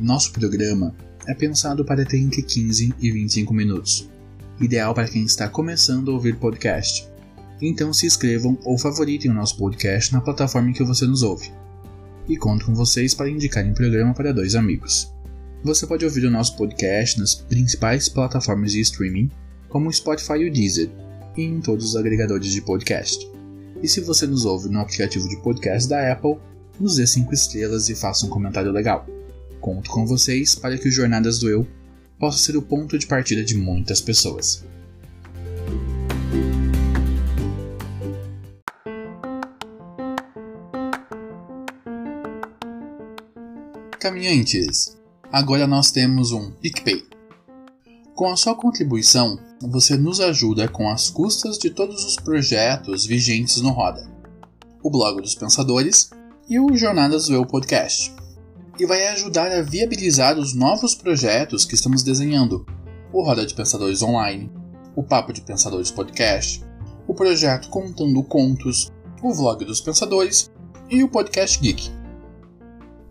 Nosso programa é pensado para ter entre 15 e 25 minutos, ideal para quem está começando a ouvir podcast. Então se inscrevam ou favoritem o nosso podcast na plataforma em que você nos ouve. E conto com vocês para indicarem o programa para dois amigos. Você pode ouvir o nosso podcast nas principais plataformas de streaming, como o Spotify e o Deezer, e em todos os agregadores de podcast. E se você nos ouve no aplicativo de podcast da Apple, nos dê 5 estrelas e faça um comentário legal. Conto com vocês para que o Jornadas do Eu possa ser o ponto de partida de muitas pessoas. Caminhantes, Agora nós temos um PicPay. Com a sua contribuição, você nos ajuda com as custas de todos os projetos vigentes no Roda, o Blog dos Pensadores e o Jornadas do Eu Podcast. E vai ajudar a viabilizar os novos projetos que estamos desenhando: o Roda de Pensadores Online, o Papo de Pensadores Podcast, o projeto Contando Contos, o Vlog dos Pensadores e o Podcast Geek.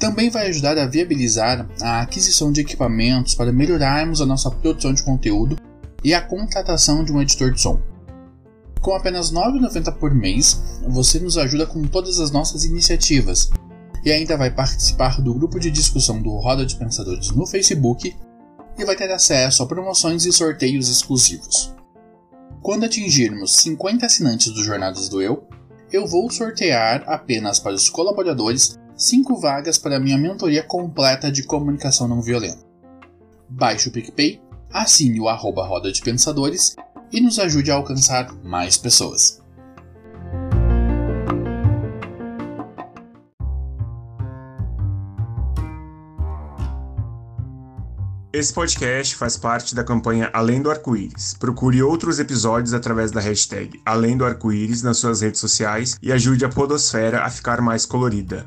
Também vai ajudar a viabilizar a aquisição de equipamentos para melhorarmos a nossa produção de conteúdo e a contratação de um editor de som. Com apenas R$ 9,90 por mês, você nos ajuda com todas as nossas iniciativas e ainda vai participar do grupo de discussão do Roda de Pensadores no Facebook e vai ter acesso a promoções e sorteios exclusivos. Quando atingirmos 50 assinantes do Jornadas do Eu, eu vou sortear apenas para os colaboradores 5 vagas para minha mentoria completa de comunicação não violenta. Baixe o PicPay, assine o arroba Roda de Pensadores e nos ajude a alcançar mais pessoas. Esse podcast faz parte da campanha Além do Arco-Íris. Procure outros episódios através da hashtag Além do Arco-Íris nas suas redes sociais e ajude a Podosfera a ficar mais colorida.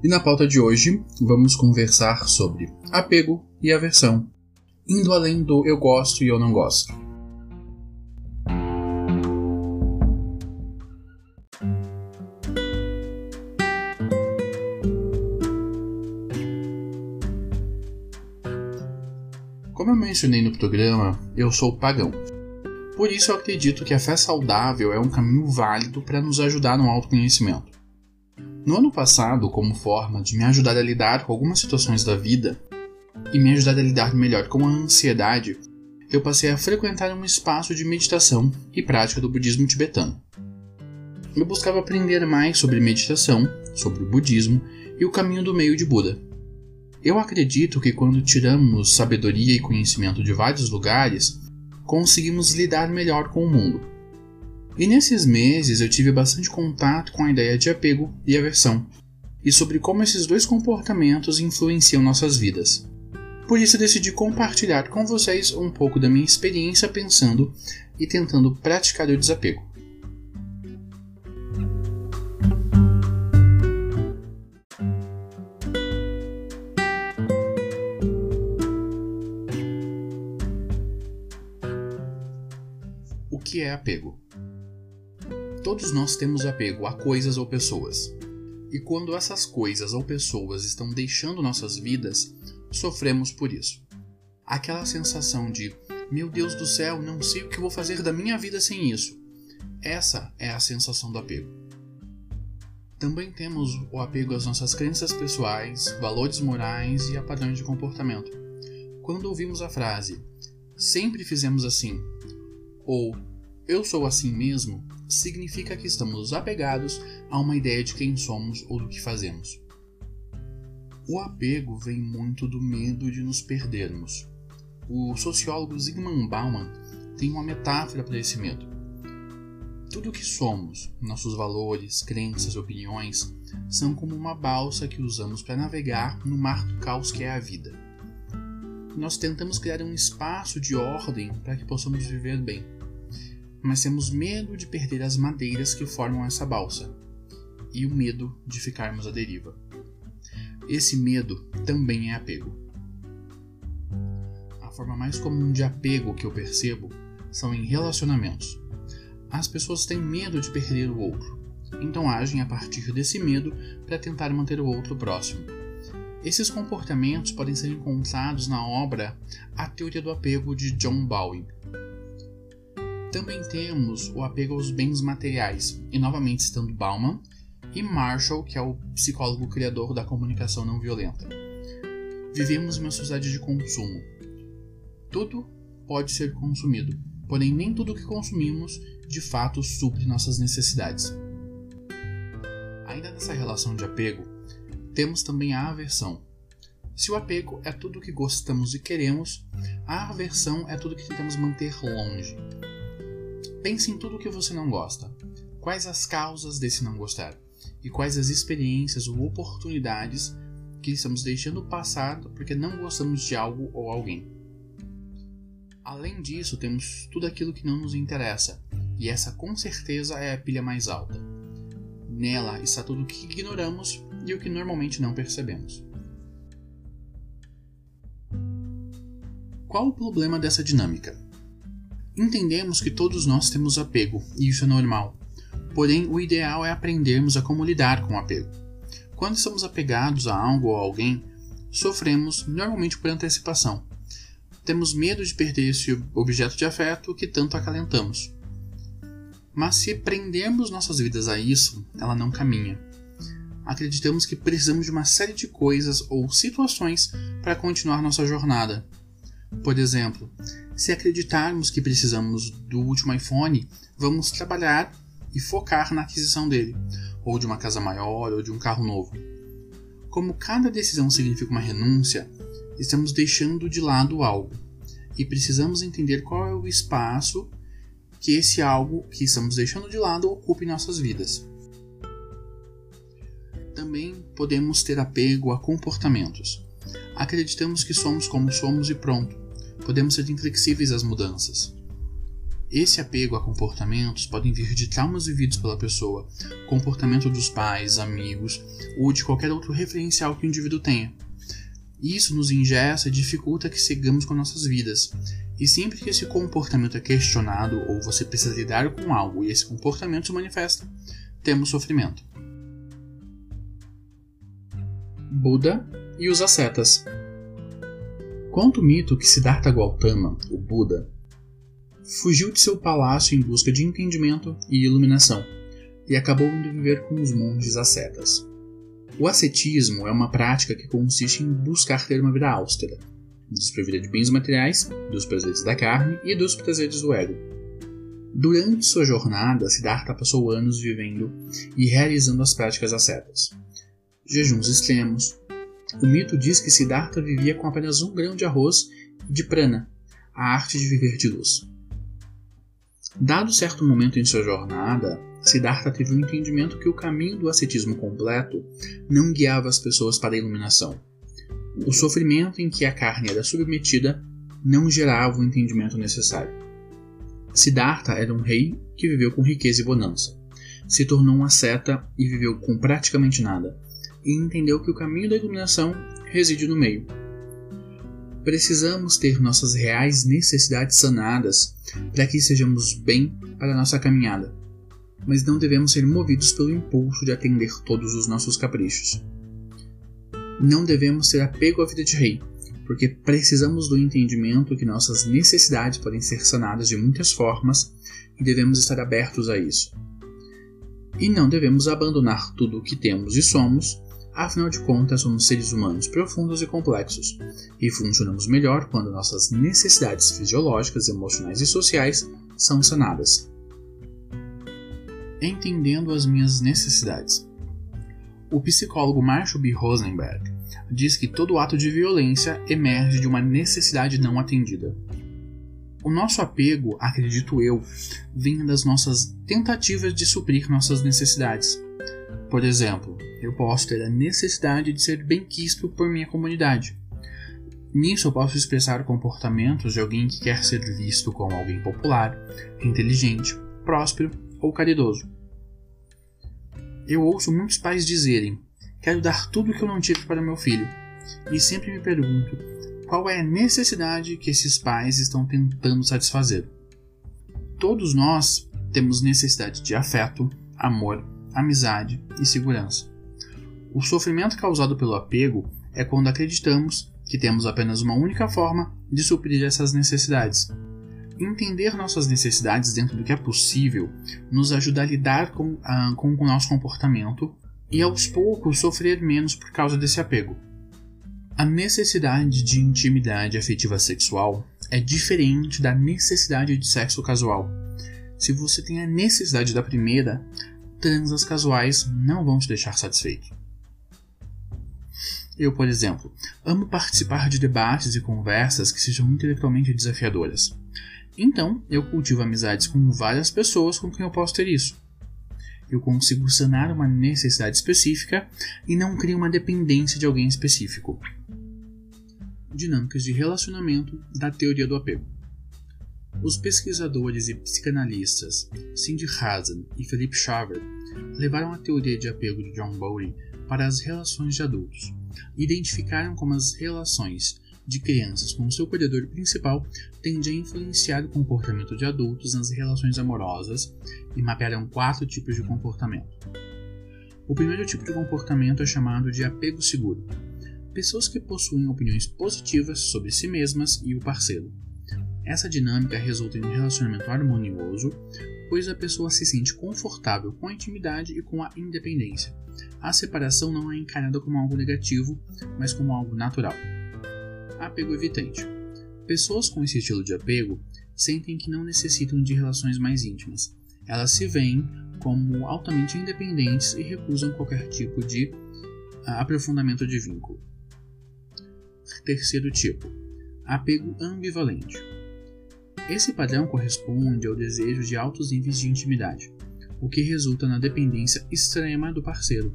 E na pauta de hoje, vamos conversar sobre apego e aversão, indo além do eu gosto e eu não gosto. Mencionei no programa, eu sou pagão. Por isso eu acredito que a fé saudável é um caminho válido para nos ajudar no autoconhecimento. No ano passado, como forma de me ajudar a lidar com algumas situações da vida e me ajudar a lidar melhor com a ansiedade, eu passei a frequentar um espaço de meditação e prática do budismo tibetano. Eu buscava aprender mais sobre meditação, sobre o budismo e o caminho do meio de Buda. Eu acredito que quando tiramos sabedoria e conhecimento de vários lugares, conseguimos lidar melhor com o mundo e nesses meses eu tive bastante contato com a ideia de apego e aversão, e sobre como esses dois comportamentos influenciam nossas vidas. Por isso decidi compartilhar com vocês um pouco da minha experiência pensando e tentando praticar o desapego. Apego? Todos nós temos apego a coisas ou pessoas. E quando essas coisas ou pessoas estão deixando nossas vidas, sofremos por isso. Aquela sensação de, meu Deus do céu, não sei o que vou fazer da minha vida sem isso. Essa é a sensação do apego. Também temos o apego às nossas crenças pessoais, valores morais e a padrões de comportamento. Quando ouvimos a frase sempre fizemos assim ou eu sou assim mesmo, significa que estamos apegados a uma ideia de quem somos ou do que fazemos. O apego vem muito do medo de nos perdermos. O sociólogo Zygmunt Bauman tem uma metáfora para esse medo. Tudo o que somos, nossos valores, crenças, opiniões, são como uma balsa que usamos para navegar no mar do caos que é a vida. Nós tentamos criar um espaço de ordem para que possamos viver bem mas temos medo de perder as madeiras que formam essa balsa e o medo de ficarmos à deriva. Esse medo também é apego. A forma mais comum de apego que eu percebo são em relacionamentos. As pessoas têm medo de perder o outro, então agem a partir desse medo para tentar manter o outro próximo. Esses comportamentos podem ser encontrados na obra A Teoria do Apego de John Bowie, também temos o apego aos bens materiais, e novamente estando Bauman e Marshall, que é o psicólogo criador da comunicação não violenta. Vivemos em uma sociedade de consumo. Tudo pode ser consumido, porém nem tudo que consumimos de fato supre nossas necessidades. Ainda nessa relação de apego, temos também a aversão. Se o apego é tudo o que gostamos e queremos, a aversão é tudo que tentamos manter longe. Pense em tudo o que você não gosta. Quais as causas desse não gostar? E quais as experiências ou oportunidades que estamos deixando passar porque não gostamos de algo ou alguém? Além disso, temos tudo aquilo que não nos interessa, e essa com certeza é a pilha mais alta. Nela está tudo o que ignoramos e o que normalmente não percebemos. Qual o problema dessa dinâmica? Entendemos que todos nós temos apego, e isso é normal. Porém, o ideal é aprendermos a como lidar com o apego. Quando estamos apegados a algo ou alguém, sofremos normalmente por antecipação. Temos medo de perder esse objeto de afeto que tanto acalentamos. Mas se prendermos nossas vidas a isso, ela não caminha. Acreditamos que precisamos de uma série de coisas ou situações para continuar nossa jornada. Por exemplo, se acreditarmos que precisamos do último iPhone, vamos trabalhar e focar na aquisição dele, ou de uma casa maior, ou de um carro novo. Como cada decisão significa uma renúncia, estamos deixando de lado algo, e precisamos entender qual é o espaço que esse algo que estamos deixando de lado ocupa em nossas vidas. Também podemos ter apego a comportamentos. Acreditamos que somos como somos e pronto podemos ser inflexíveis às mudanças. Esse apego a comportamentos podem vir de traumas vividos pela pessoa, comportamento dos pais, amigos ou de qualquer outro referencial que o indivíduo tenha. Isso nos ingessa e dificulta que sigamos com nossas vidas. E sempre que esse comportamento é questionado ou você precisa lidar com algo e esse comportamento se manifesta, temos sofrimento. Buda e os ascetas. Conta o mito que Siddhartha Gautama, o Buda, fugiu de seu palácio em busca de entendimento e iluminação e acabou indo viver com os monges ascetas. O ascetismo é uma prática que consiste em buscar ter uma vida austera, desprovida de bens materiais, dos prazeres da carne e dos prazeres do ego. Durante sua jornada, Siddhartha passou anos vivendo e realizando as práticas ascetas. Jejuns extremos, o mito diz que Siddhartha vivia com apenas um grão de arroz e de prana, a arte de viver de luz. Dado certo momento em sua jornada, Siddhartha teve o um entendimento que o caminho do ascetismo completo não guiava as pessoas para a iluminação. O sofrimento em que a carne era submetida não gerava o entendimento necessário. Siddhartha era um rei que viveu com riqueza e bonança. Se tornou um asceta e viveu com praticamente nada e entendeu que o caminho da iluminação reside no meio. Precisamos ter nossas reais necessidades sanadas para que sejamos bem para nossa caminhada, mas não devemos ser movidos pelo impulso de atender todos os nossos caprichos. Não devemos ter apego à vida de rei, porque precisamos do entendimento que nossas necessidades podem ser sanadas de muitas formas e devemos estar abertos a isso. E não devemos abandonar tudo o que temos e somos, afinal de contas somos seres humanos profundos e complexos, e funcionamos melhor quando nossas necessidades fisiológicas, emocionais e sociais são sanadas. Entendendo as minhas necessidades. O psicólogo Marshall B. Rosenberg diz que todo ato de violência emerge de uma necessidade não atendida. O nosso apego, acredito eu, vem das nossas tentativas de suprir nossas necessidades. Por exemplo, eu posso ter a necessidade de ser bem quisto por minha comunidade. Nisso eu posso expressar comportamentos de alguém que quer ser visto como alguém popular, inteligente, próspero ou caridoso. Eu ouço muitos pais dizerem: Quero dar tudo o que eu não tive para meu filho. E sempre me pergunto qual é a necessidade que esses pais estão tentando satisfazer. Todos nós temos necessidade de afeto, amor, amizade e segurança. O sofrimento causado pelo apego é quando acreditamos que temos apenas uma única forma de suprir essas necessidades. Entender nossas necessidades dentro do que é possível nos ajuda a lidar com, uh, com o nosso comportamento e aos poucos sofrer menos por causa desse apego. A necessidade de intimidade afetiva sexual é diferente da necessidade de sexo casual. Se você tem a necessidade da primeira, transas casuais não vão te deixar satisfeito. Eu, por exemplo, amo participar de debates e conversas que sejam intelectualmente desafiadoras. Então, eu cultivo amizades com várias pessoas com quem eu posso ter isso eu consigo sanar uma necessidade específica e não crio uma dependência de alguém específico. Dinâmicas de relacionamento da teoria do apego. Os pesquisadores e psicanalistas Cindy Hazen e Philip Shaver levaram a teoria de apego de John Bowlby para as relações de adultos. Identificaram como as relações de crianças com seu cuidador principal tende a influenciar o comportamento de adultos nas relações amorosas e mapearam quatro tipos de comportamento. O primeiro tipo de comportamento é chamado de apego seguro. Pessoas que possuem opiniões positivas sobre si mesmas e o parceiro. Essa dinâmica resulta em um relacionamento harmonioso, pois a pessoa se sente confortável com a intimidade e com a independência. A separação não é encarada como algo negativo, mas como algo natural apego evitante. Pessoas com esse estilo de apego sentem que não necessitam de relações mais íntimas. Elas se veem como altamente independentes e recusam qualquer tipo de ah, aprofundamento de vínculo. Terceiro tipo: apego ambivalente. Esse padrão corresponde ao desejo de altos níveis de intimidade, o que resulta na dependência extrema do parceiro.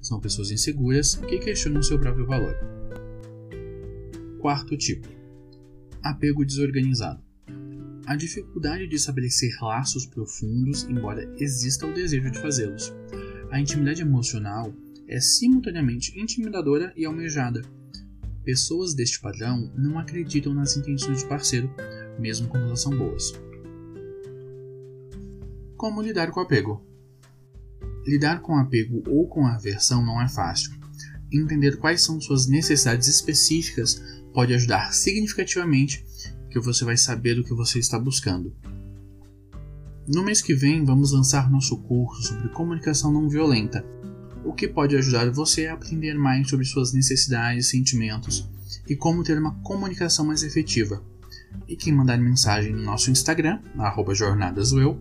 São pessoas inseguras que questionam seu próprio valor. Quarto tipo: apego desorganizado. A dificuldade de estabelecer laços profundos, embora exista o desejo de fazê-los. A intimidade emocional é simultaneamente intimidadora e almejada. Pessoas deste padrão não acreditam nas intenções do parceiro, mesmo quando elas são boas. Como lidar com apego? Lidar com apego ou com aversão não é fácil. Entender quais são suas necessidades específicas pode ajudar significativamente, que você vai saber o que você está buscando. No mês que vem, vamos lançar nosso curso sobre comunicação não violenta, o que pode ajudar você a aprender mais sobre suas necessidades e sentimentos e como ter uma comunicação mais efetiva. E quem mandar mensagem no nosso Instagram, jornadasul,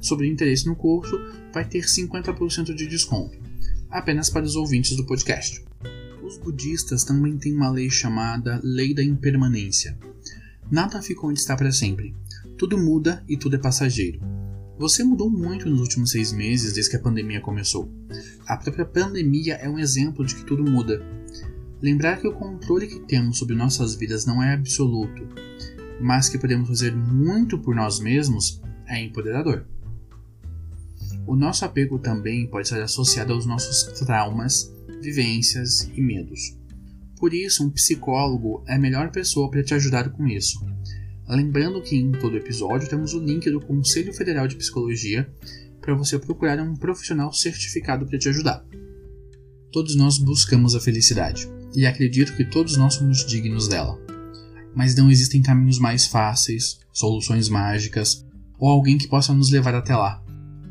sobre interesse no curso, vai ter 50% de desconto, apenas para os ouvintes do podcast. Os budistas também têm uma lei chamada Lei da Impermanência. Nada fica onde está para sempre. Tudo muda e tudo é passageiro. Você mudou muito nos últimos seis meses desde que a pandemia começou. A própria pandemia é um exemplo de que tudo muda. Lembrar que o controle que temos sobre nossas vidas não é absoluto, mas que podemos fazer muito por nós mesmos é empoderador. O nosso apego também pode estar associado aos nossos traumas vivências e medos. Por isso, um psicólogo é a melhor pessoa para te ajudar com isso. Lembrando que em todo episódio temos o link do Conselho Federal de Psicologia para você procurar um profissional certificado para te ajudar. Todos nós buscamos a felicidade e acredito que todos nós somos dignos dela. Mas não existem caminhos mais fáceis, soluções mágicas ou alguém que possa nos levar até lá.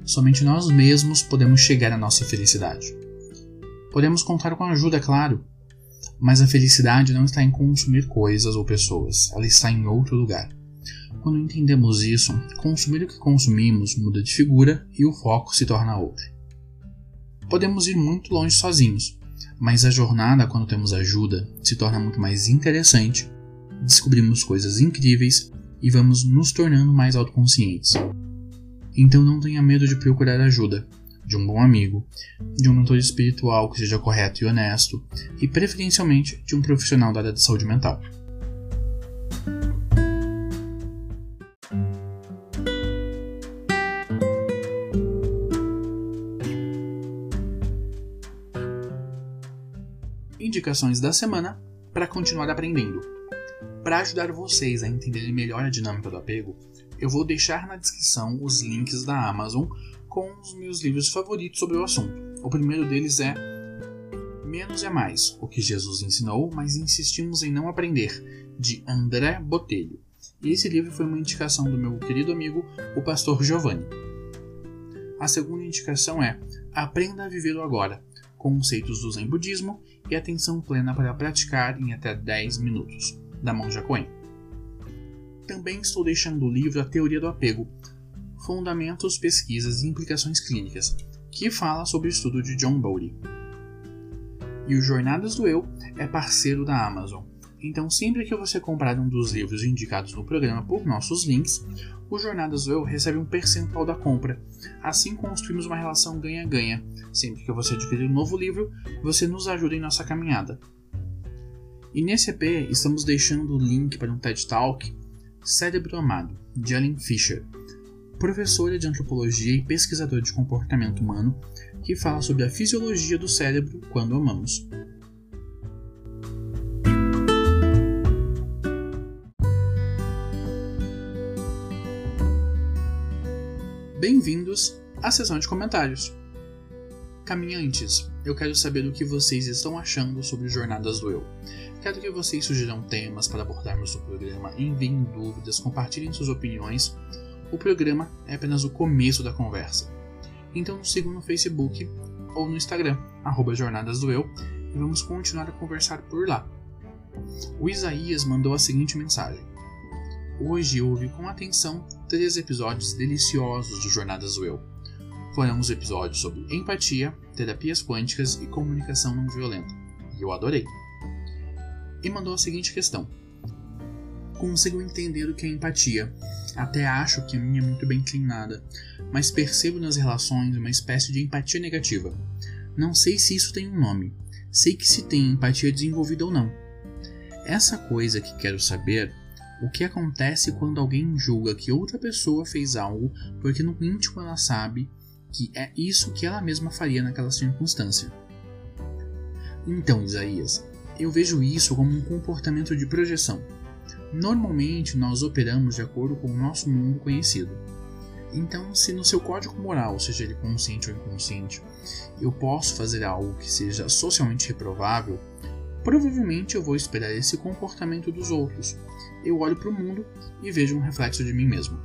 Somente nós mesmos podemos chegar à nossa felicidade. Podemos contar com ajuda, claro, mas a felicidade não está em consumir coisas ou pessoas, ela está em outro lugar. Quando entendemos isso, consumir o que consumimos muda de figura e o foco se torna outro. Podemos ir muito longe sozinhos, mas a jornada, quando temos ajuda, se torna muito mais interessante, descobrimos coisas incríveis e vamos nos tornando mais autoconscientes. Então não tenha medo de procurar ajuda, de um bom amigo, de um mentor espiritual que seja correto e honesto, e preferencialmente de um profissional da área de saúde mental. Indicações da semana para continuar aprendendo. Para ajudar vocês a entenderem melhor a dinâmica do apego, eu vou deixar na descrição os links da Amazon com os meus livros favoritos sobre o assunto. O primeiro deles é Menos é Mais, o que Jesus ensinou, mas insistimos em não aprender, de André Botelho. E esse livro foi uma indicação do meu querido amigo, o pastor Giovanni. A segunda indicação é Aprenda a Viver o Agora, conceitos do Zen Budismo e atenção plena para praticar em até 10 minutos, da Monja Coen. Também estou deixando o livro A Teoria do Apego, Fundamentos, Pesquisas e Implicações Clínicas, que fala sobre o estudo de John Bowlby. E o Jornadas do Eu é parceiro da Amazon. Então, sempre que você comprar um dos livros indicados no programa por nossos links, o Jornadas do Eu recebe um percentual da compra. Assim construímos uma relação ganha-ganha. Sempre que você adquirir um novo livro, você nos ajuda em nossa caminhada. E nesse EP estamos deixando o link para um TED Talk Cérebro Amado, de Ellen Fisher, professora de antropologia e pesquisadora de comportamento humano, que fala sobre a fisiologia do cérebro quando amamos. Bem-vindos à sessão de comentários. Caminhantes, eu quero saber o que vocês estão achando sobre Jornadas do Eu. Quero que vocês sugiram temas para abordarmos no programa, enviem dúvidas, compartilhem suas opiniões o programa é apenas o começo da conversa. Então nos sigam no Facebook ou no Instagram, arroba Jornadas do Eu, e vamos continuar a conversar por lá. O Isaías mandou a seguinte mensagem. Hoje ouvi com atenção três episódios deliciosos de Jornadas do Eu. Foram os episódios sobre empatia, terapias quânticas e comunicação não violenta. E eu adorei. E mandou a seguinte questão: Consigo entender o que é empatia, até acho que a minha é muito bem inclinada, mas percebo nas relações uma espécie de empatia negativa. Não sei se isso tem um nome, sei que se tem empatia desenvolvida ou não. Essa coisa que quero saber, o que acontece quando alguém julga que outra pessoa fez algo porque no íntimo ela sabe que é isso que ela mesma faria naquela circunstância. Então, Isaías, eu vejo isso como um comportamento de projeção. Normalmente nós operamos de acordo com o nosso mundo conhecido. Então, se no seu código moral, seja ele consciente ou inconsciente, eu posso fazer algo que seja socialmente reprovável, provavelmente eu vou esperar esse comportamento dos outros. Eu olho para o mundo e vejo um reflexo de mim mesmo.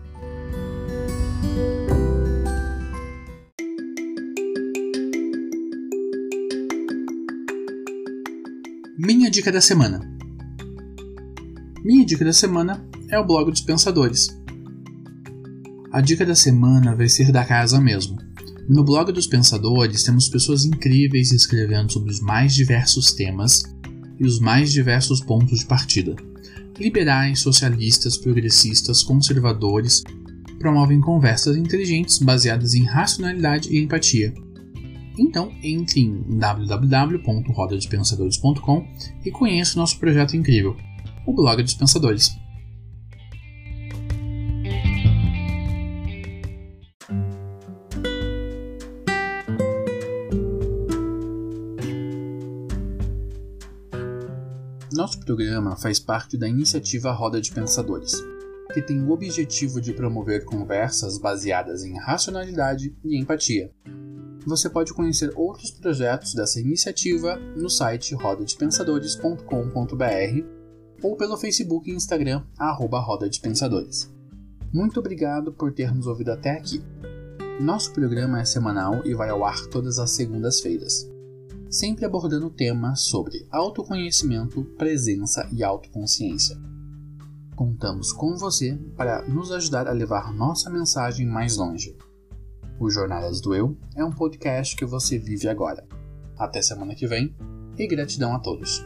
Dica da semana. Minha dica da semana é o blog dos pensadores. A dica da semana vai ser da casa mesmo. No blog dos pensadores temos pessoas incríveis escrevendo sobre os mais diversos temas e os mais diversos pontos de partida. Liberais, socialistas, progressistas, conservadores promovem conversas inteligentes baseadas em racionalidade e empatia. Então, entre em www.rodadepensadores.com e conheça o nosso projeto incrível o blog dos pensadores. Nosso programa faz parte da iniciativa Roda de Pensadores, que tem o objetivo de promover conversas baseadas em racionalidade e empatia. Você pode conhecer outros projetos dessa iniciativa no site rodadepensadores.com.br ou pelo Facebook e Instagram, arroba Roda de Pensadores. Muito obrigado por ter nos ouvido até aqui. Nosso programa é semanal e vai ao ar todas as segundas-feiras, sempre abordando temas sobre autoconhecimento, presença e autoconsciência. Contamos com você para nos ajudar a levar nossa mensagem mais longe. O Jornadas do Eu é um podcast que você vive agora. Até semana que vem e gratidão a todos.